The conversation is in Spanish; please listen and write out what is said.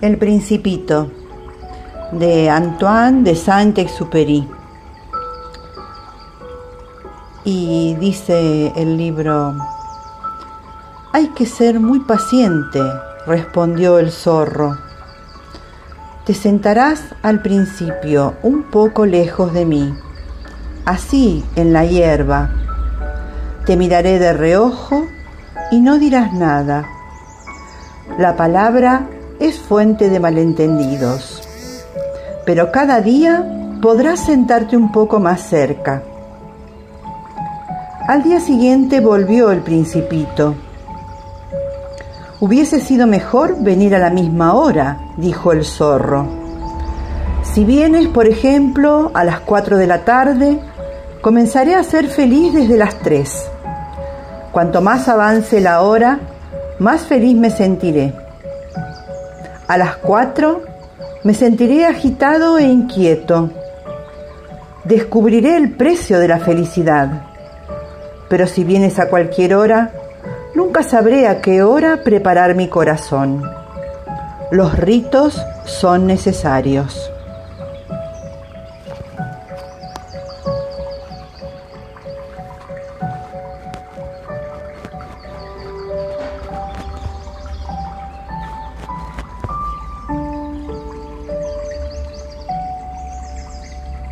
El Principito de Antoine de Saint-Exupéry. Y dice el libro, hay que ser muy paciente, respondió el zorro. Te sentarás al principio un poco lejos de mí, así en la hierba. Te miraré de reojo y no dirás nada. La palabra es fuente de malentendidos, pero cada día podrás sentarte un poco más cerca. Al día siguiente volvió el principito. Hubiese sido mejor venir a la misma hora, dijo el zorro. Si vienes, por ejemplo, a las cuatro de la tarde, comenzaré a ser feliz desde las tres. Cuanto más avance la hora, más feliz me sentiré. A las cuatro me sentiré agitado e inquieto. Descubriré el precio de la felicidad. Pero si vienes a cualquier hora, nunca sabré a qué hora preparar mi corazón. Los ritos son necesarios.